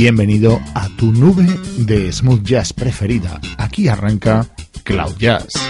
Bienvenido a tu nube de smooth jazz preferida. Aquí arranca Cloud Jazz.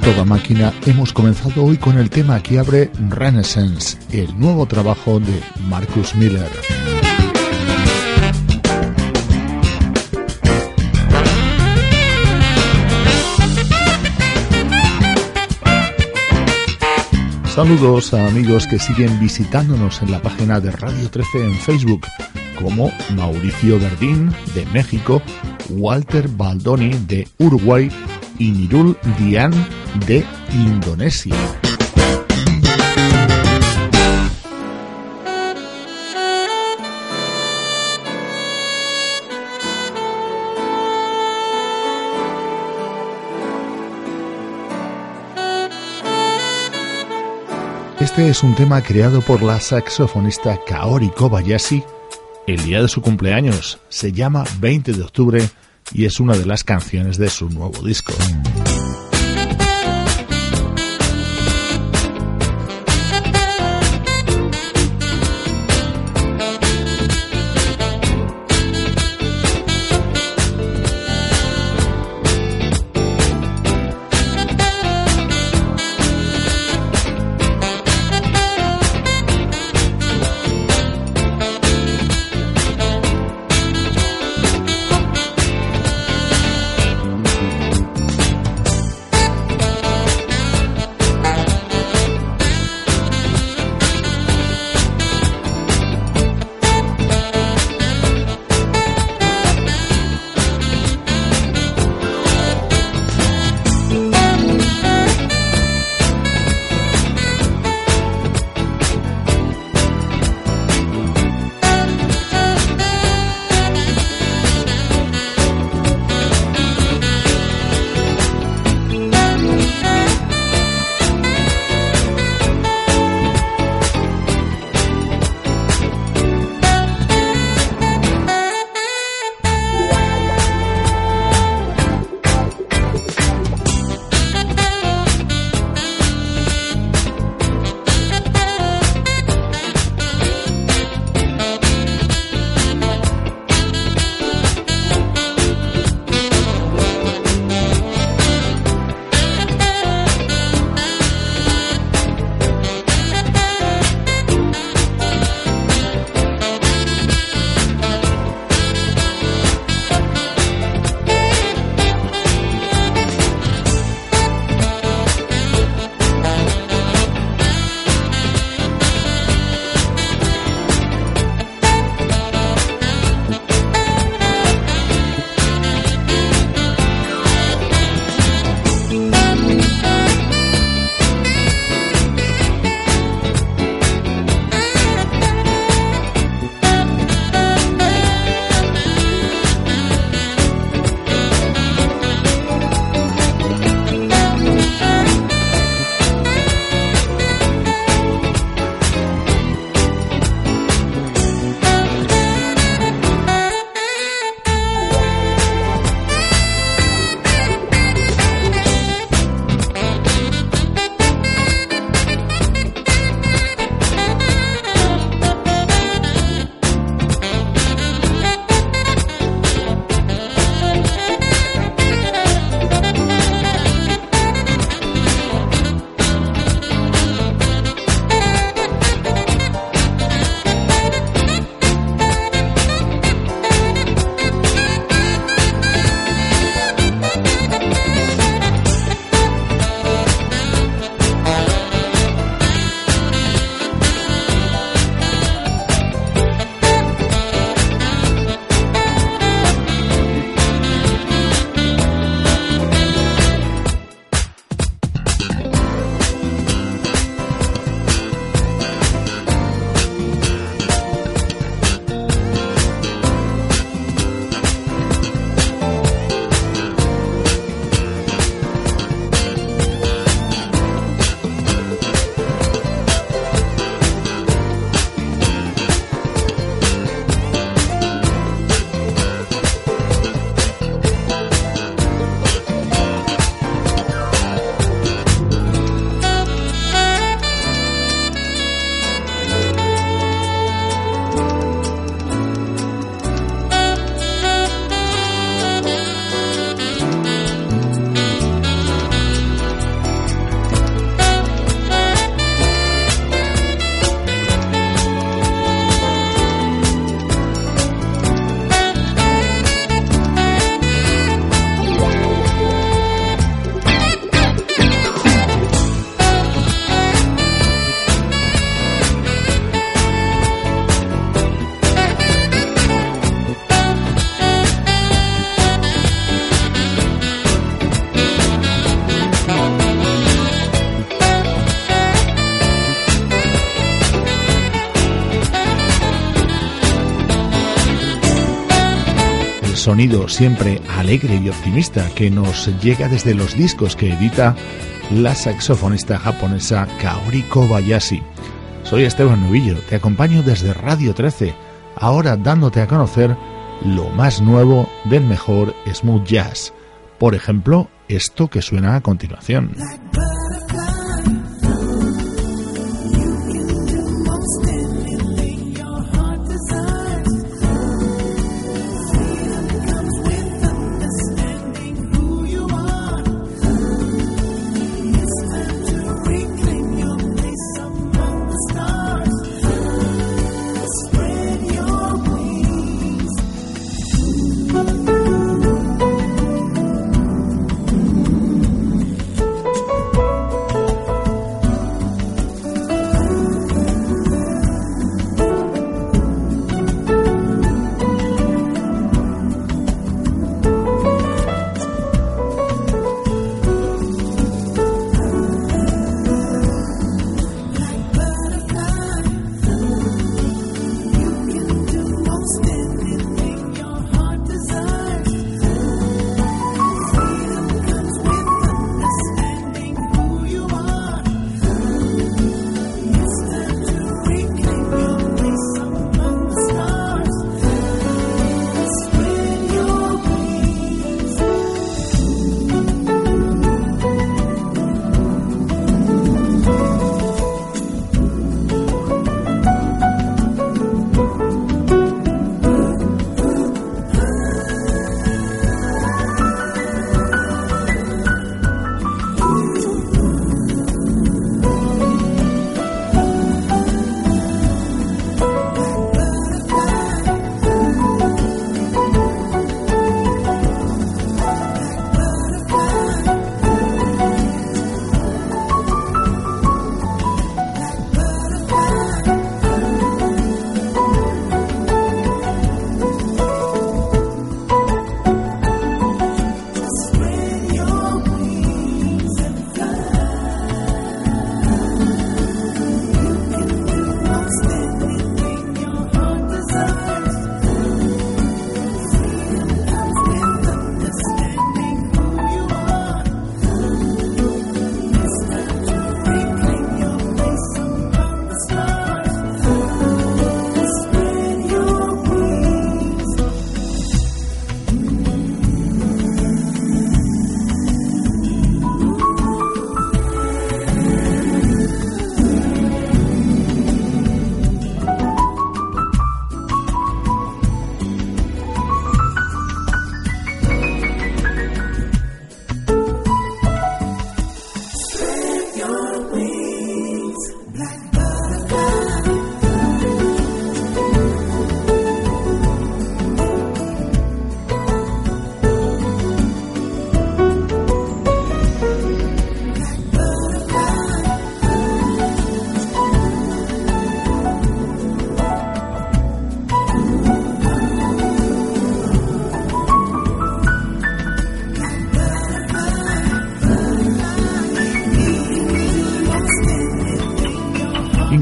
Toda máquina, hemos comenzado hoy con el tema que abre Renaissance, el nuevo trabajo de Marcus Miller. Saludos a amigos que siguen visitándonos en la página de Radio 13 en Facebook, como Mauricio Verdín de México, Walter Baldoni de Uruguay y Nirul Dian de Indonesia. Este es un tema creado por la saxofonista Kaori Kobayashi el día de su cumpleaños. Se llama 20 de octubre y es una de las canciones de su nuevo disco. Sonido siempre alegre y optimista que nos llega desde los discos que edita la saxofonista japonesa Kaori Kobayashi. Soy Esteban Novillo, te acompaño desde Radio 13, ahora dándote a conocer lo más nuevo del mejor smooth jazz. Por ejemplo, esto que suena a continuación.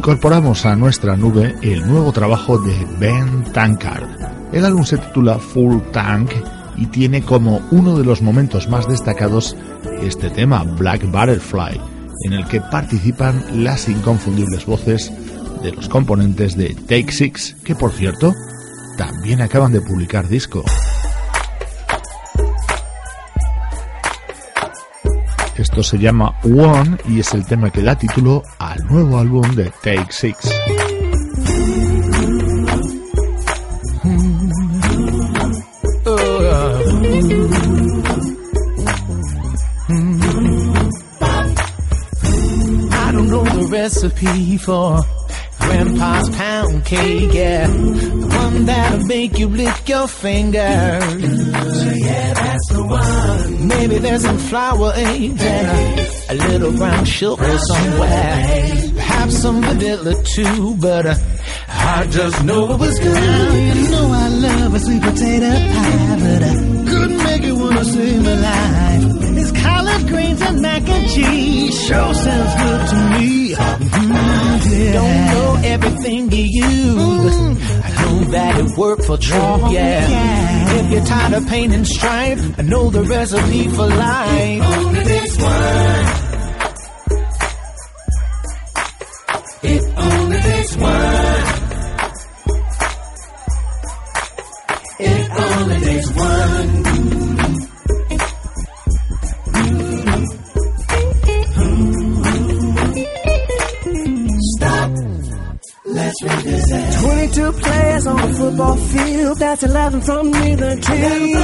Incorporamos a nuestra nube el nuevo trabajo de Ben Tankard. El álbum se titula Full Tank y tiene como uno de los momentos más destacados este tema, Black Butterfly, en el que participan las inconfundibles voces de los componentes de Take Six, que por cierto, también acaban de publicar disco. Se llama One y es el tema que da título al nuevo álbum de Take Six. Grandpa's pound cake, yeah. The one that'll make you lick your fingers. So yeah, that's the one. Maybe there's some flour eggs and a, little brown sugar somewhere. Perhaps some vanilla too, but uh, I just know it was good. Now you know I love a sweet potato pie, but I couldn't make it wanna my and mac and cheese. Sure sounds good to me. Mm, yeah. Don't know everything you use. I don't that it worked for true, oh, yeah. yeah. If you're tired of pain and strife, I know the recipe for life. Only this one. 22 players on the football field. That's 11 from neither team.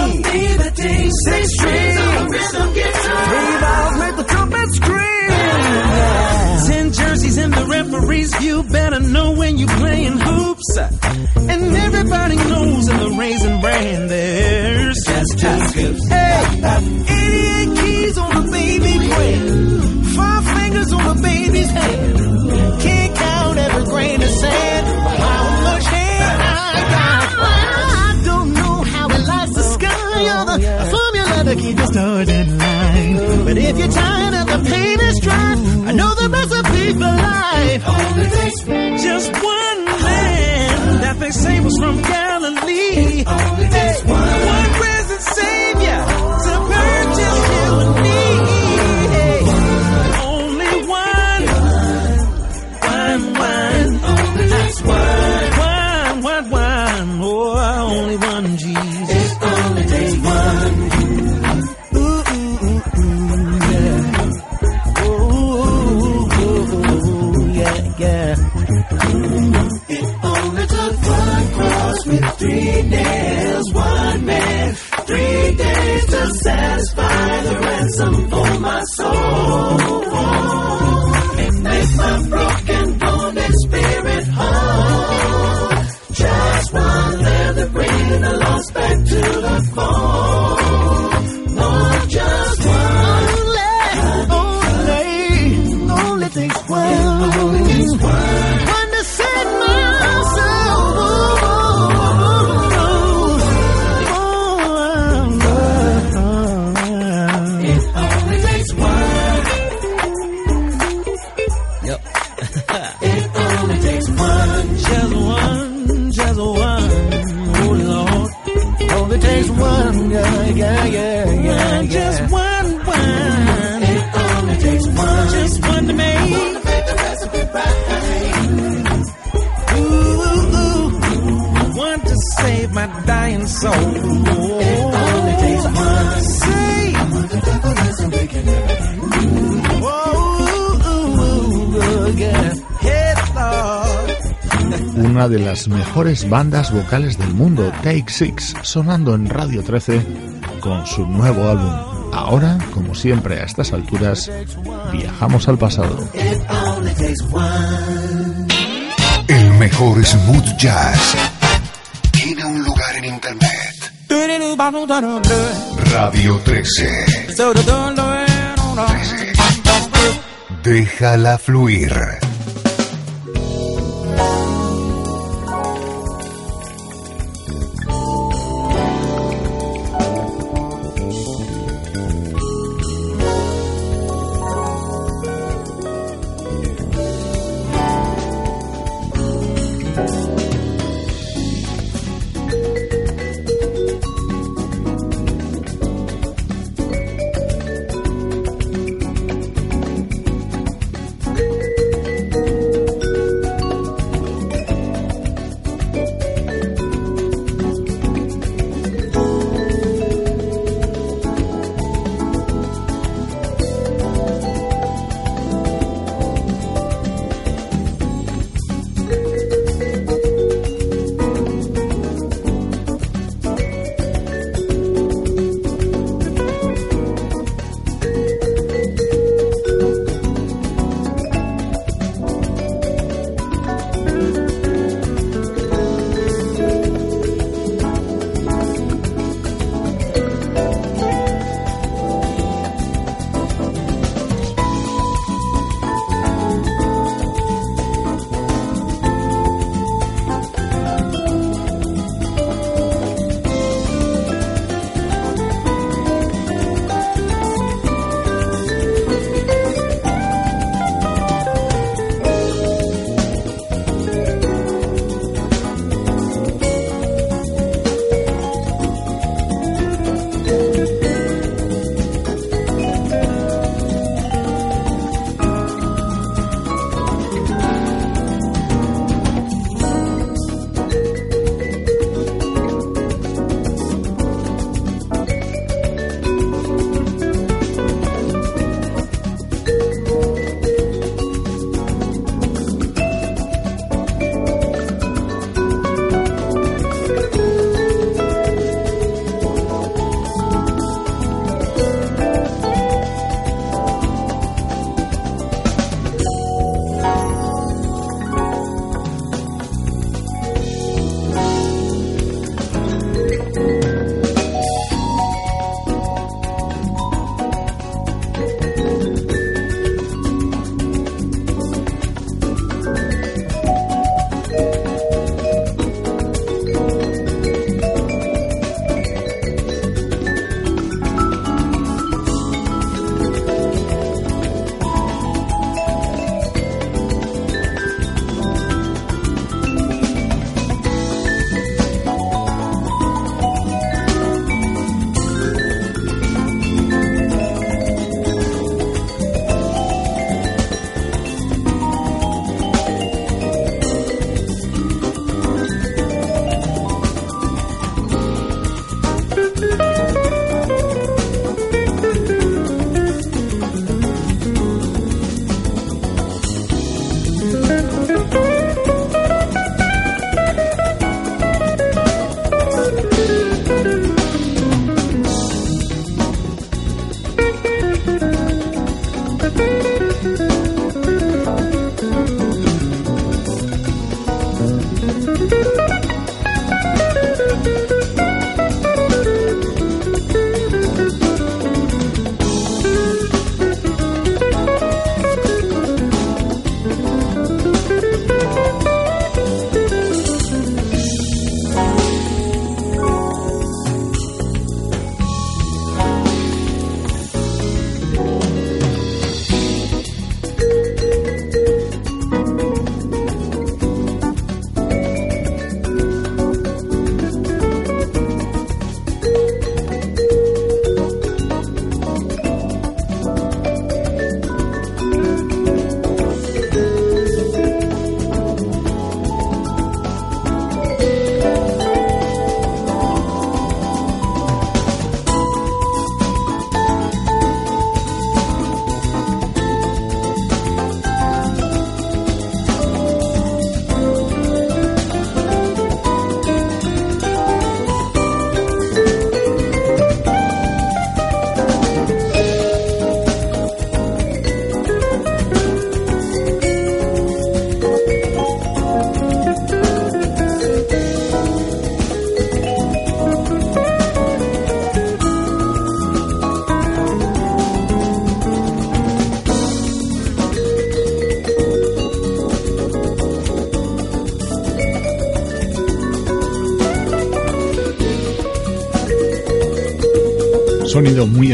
Six strings on the rhythm guitar. Three balls make the trumpet scream. Yeah. Ten jerseys in the referee's view. Better know when you're playing hoops. And everybody knows in the raisin brand there's just two scoops. Hey, 88 keys on the baby grand. Five fingers on the baby's hand. Can't count every grain of sand. The stars in line. But if you're tired of the pain and strife, I know the recipe for life. Only takes just one man. That they say was from Galilee. Only takes one. One ransom yeah, It only takes one, just one, just one. Oh Lord, only takes one, yeah, yeah. yeah, One, just one, one. It only takes one. Just one to make. One to make the recipe right. Ooh, ooh, one to save my dying soul. De las mejores bandas vocales del mundo, Take Six, sonando en Radio 13 con su nuevo álbum. Ahora, como siempre a estas alturas, viajamos al pasado. El mejor smooth jazz tiene un lugar en internet. Radio 13. 13. Déjala fluir.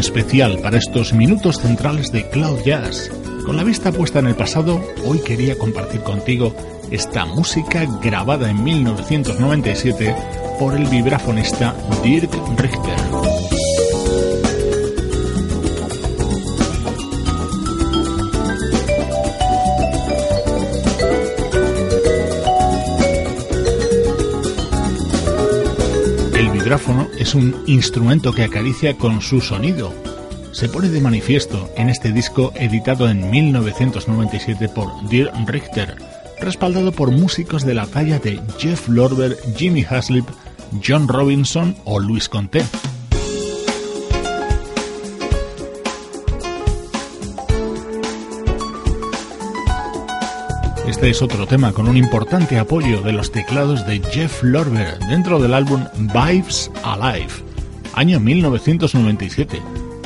Especial para estos minutos centrales de Cloud Jazz. Con la vista puesta en el pasado, hoy quería compartir contigo esta música grabada en 1997 por el vibrafonista Dirk Richter. Es un instrumento que acaricia con su sonido. Se pone de manifiesto en este disco editado en 1997 por Dirk Richter, respaldado por músicos de la talla de Jeff Lorber, Jimmy Haslip, John Robinson o Luis Conté. Este es otro tema con un importante apoyo de los teclados de Jeff Lorber dentro del álbum Vibes Alive, año 1997,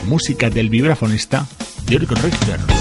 música del vibrafonista Dirk Richter.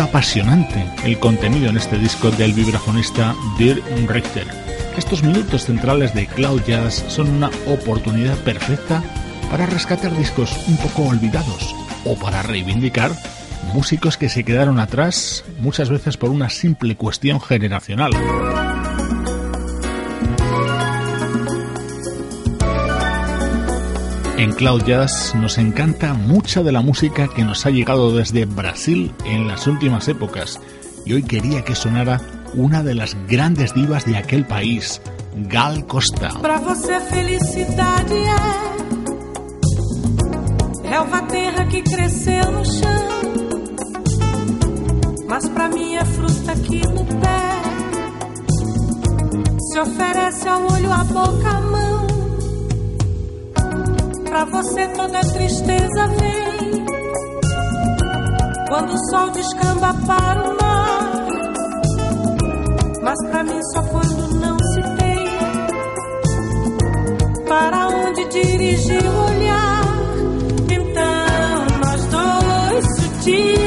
Apasionante el contenido en este disco del vibrafonista Dirk Richter. Estos minutos centrales de Cloud Jazz son una oportunidad perfecta para rescatar discos un poco olvidados o para reivindicar músicos que se quedaron atrás muchas veces por una simple cuestión generacional. En Cloud Jazz nos encanta mucha de la música que nos ha llegado desde Brasil en las últimas épocas y hoy quería que sonara una de las grandes divas de aquel país, Gal Costa. Para você felicidade é relva terra que cresceu no chão, mas para mim é fruta aqui no pé. Se oferece ao olho, a boca, a mão. Pra você toda tristeza vem. Quando o sol descamba para o mar. Mas pra mim só quando não se tem. Para onde dirigir o olhar? Então nós dois sutis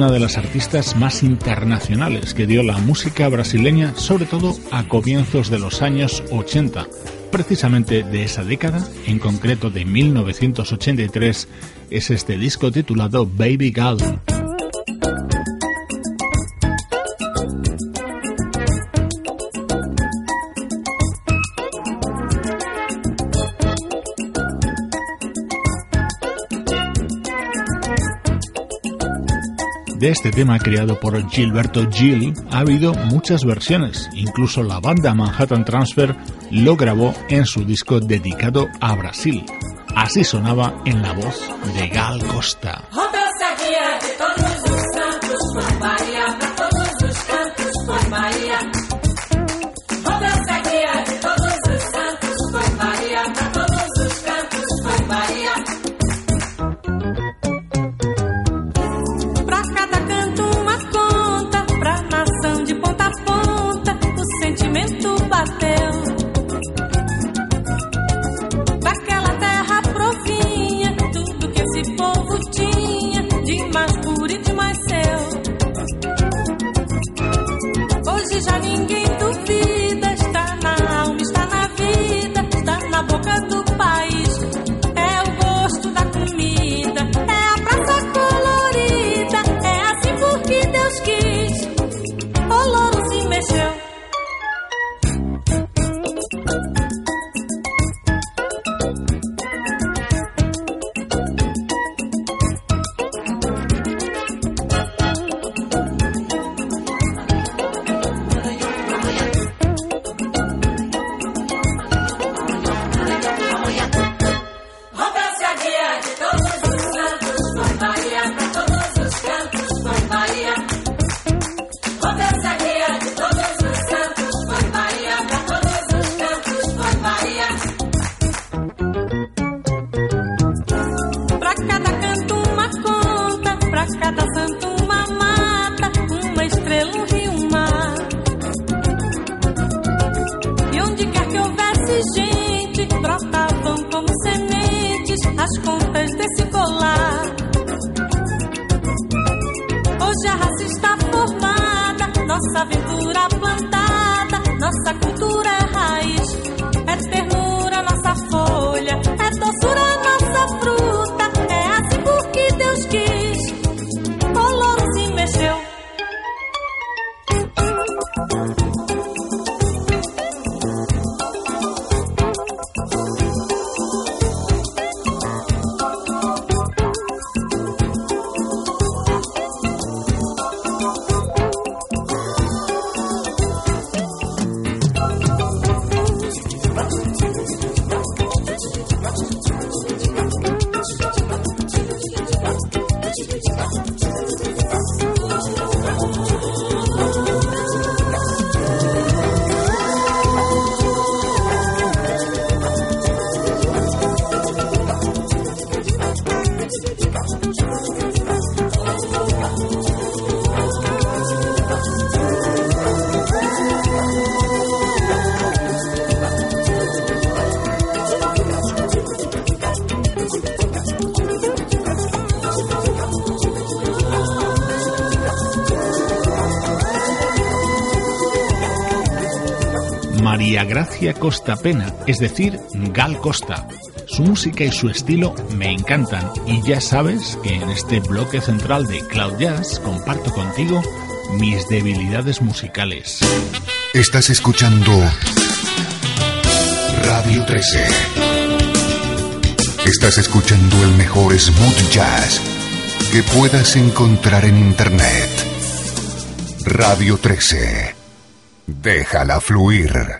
una de las artistas más internacionales que dio la música brasileña, sobre todo a comienzos de los años 80. Precisamente de esa década, en concreto de 1983, es este disco titulado Baby Girl. De este tema creado por Gilberto Gil ha habido muchas versiones, incluso la banda Manhattan Transfer lo grabó en su disco dedicado a Brasil. Así sonaba en la voz de Gal Costa. Nossa aventura Costa Pena, es decir, Gal Costa. Su música y su estilo me encantan y ya sabes que en este bloque central de Cloud Jazz comparto contigo mis debilidades musicales. Estás escuchando Radio 13. Estás escuchando el mejor smooth jazz que puedas encontrar en Internet. Radio 13. Déjala fluir.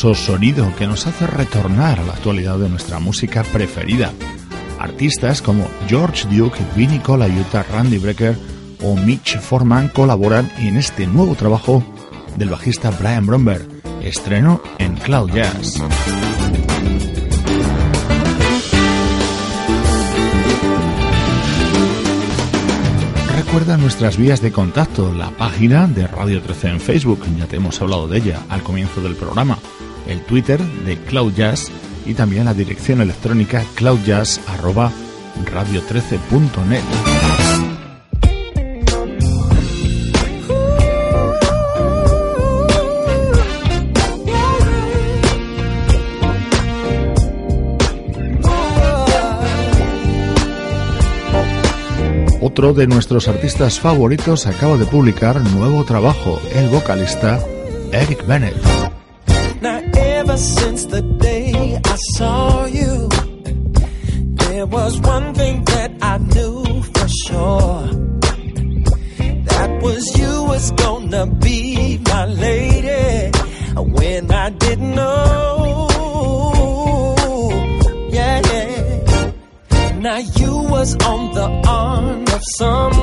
sonido que nos hace retornar a la actualidad de nuestra música preferida. Artistas como George Duke, Vinnie Colaiuta, Randy Brecker o Mitch Foreman colaboran en este nuevo trabajo del bajista Brian Bromberg, estreno en Cloud Jazz. Recuerda nuestras vías de contacto, la página de Radio 13 en Facebook, ya te hemos hablado de ella al comienzo del programa Twitter de Cloud Jazz y también la dirección electrónica cloudjazz@radio13.net. Otro de nuestros artistas favoritos acaba de publicar nuevo trabajo, el vocalista Eric Bennett. Ever since the day I saw you. There was one thing that I knew for sure. That was you was gonna be my lady when I didn't know. Yeah, yeah. Now you was on the arm of someone.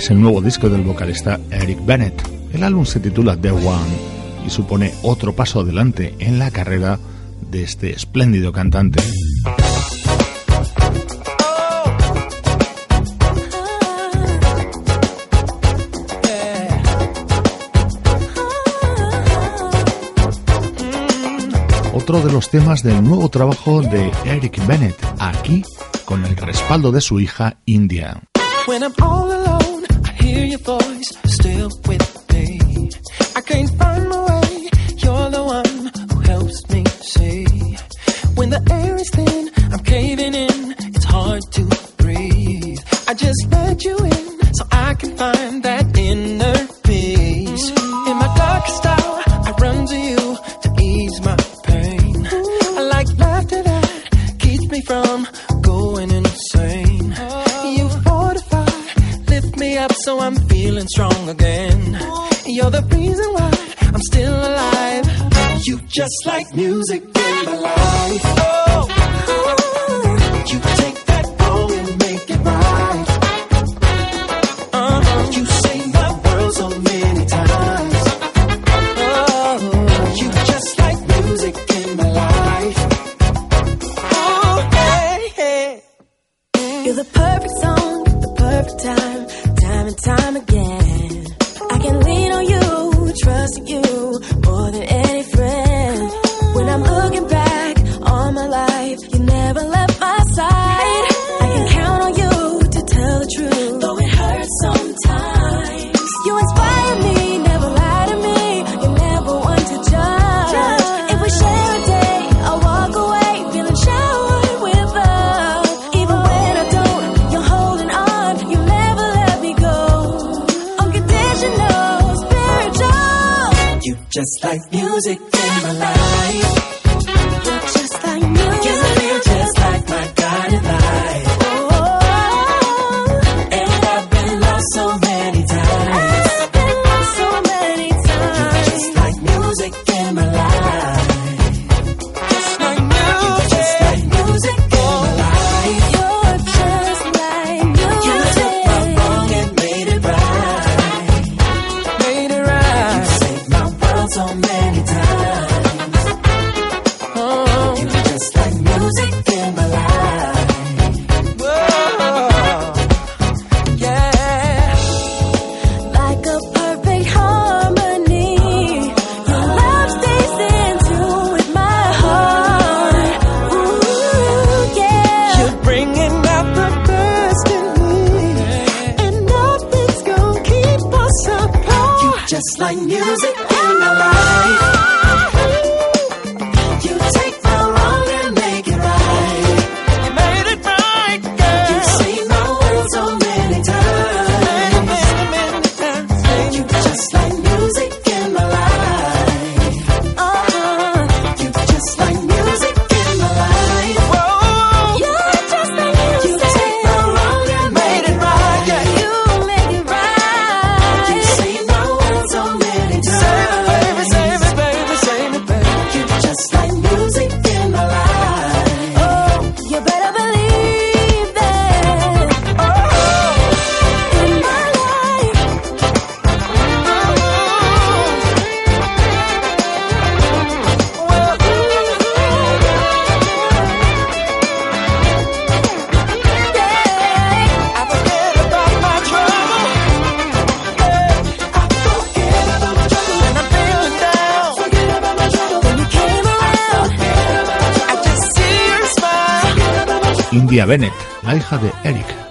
Es el nuevo disco del vocalista Eric Bennett. El álbum se titula The One y supone otro paso adelante en la carrera de este espléndido cantante. Otro de los temas del nuevo trabajo de Eric Bennett, aquí con el respaldo de su hija India. Hear your voice still with me. I can't find my way, you're the one who helps me see. When the air is thin, I'm caving in, it's hard to breathe. I just let you in so I can find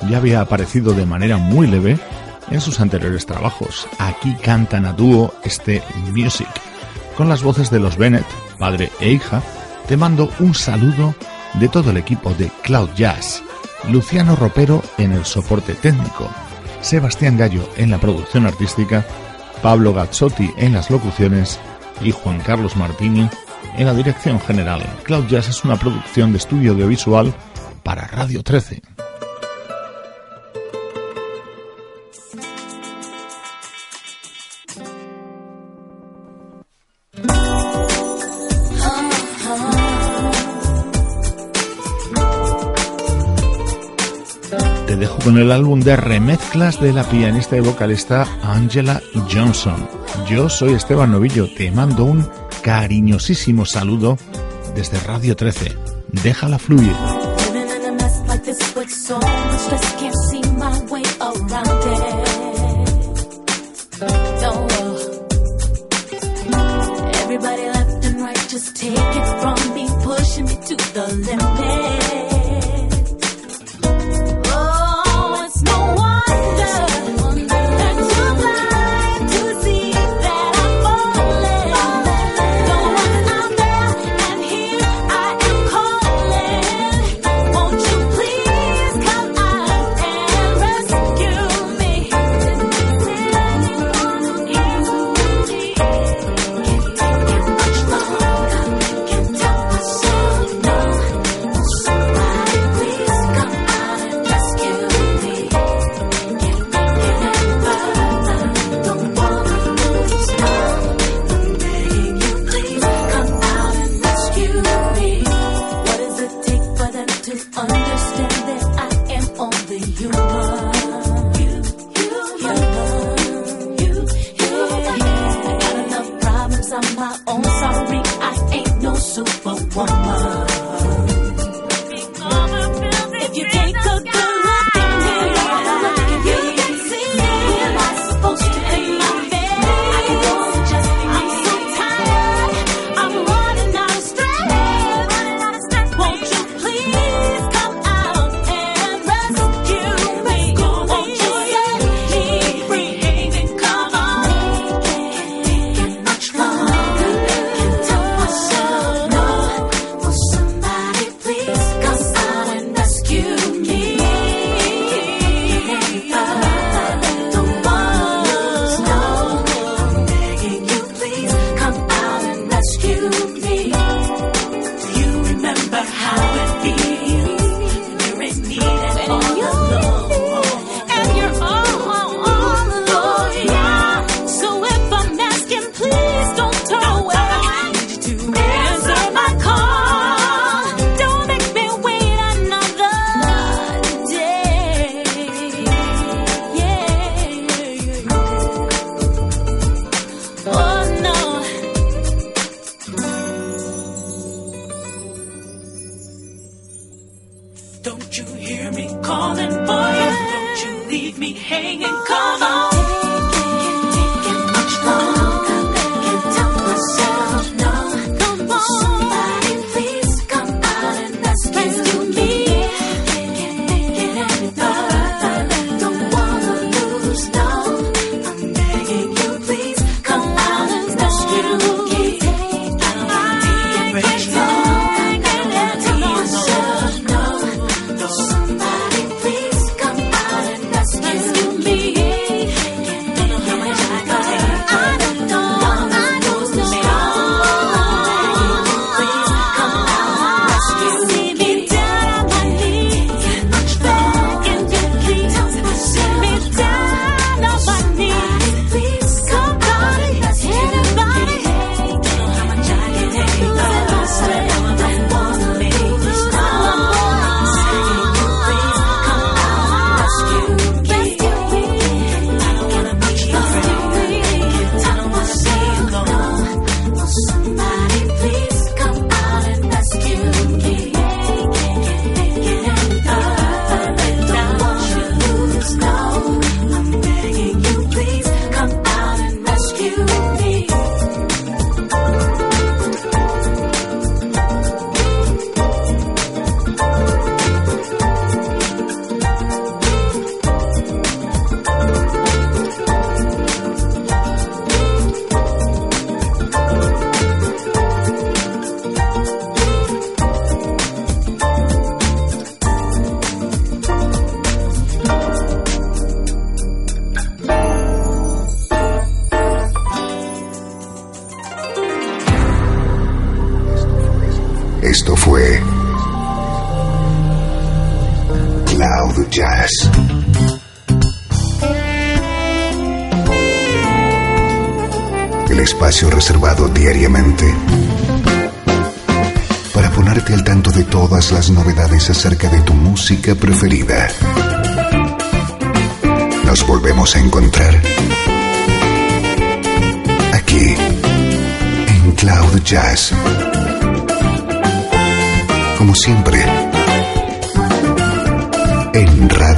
ya había aparecido de manera muy leve en sus anteriores trabajos. Aquí cantan a dúo este Music. Con las voces de los Bennett, padre e hija, te mando un saludo de todo el equipo de Cloud Jazz. Luciano Ropero en el soporte técnico, Sebastián Gallo en la producción artística, Pablo Gazzotti en las locuciones y Juan Carlos Martini en la dirección general. Cloud Jazz es una producción de estudio audiovisual para Radio 13. Con el álbum de remezclas de la pianista y vocalista Angela Johnson. Yo soy Esteban Novillo, te mando un cariñosísimo saludo desde Radio 13. Déjala fluir. Preferida. nos volvemos a encontrar aquí en Cloud Jazz. Como siempre, en Radio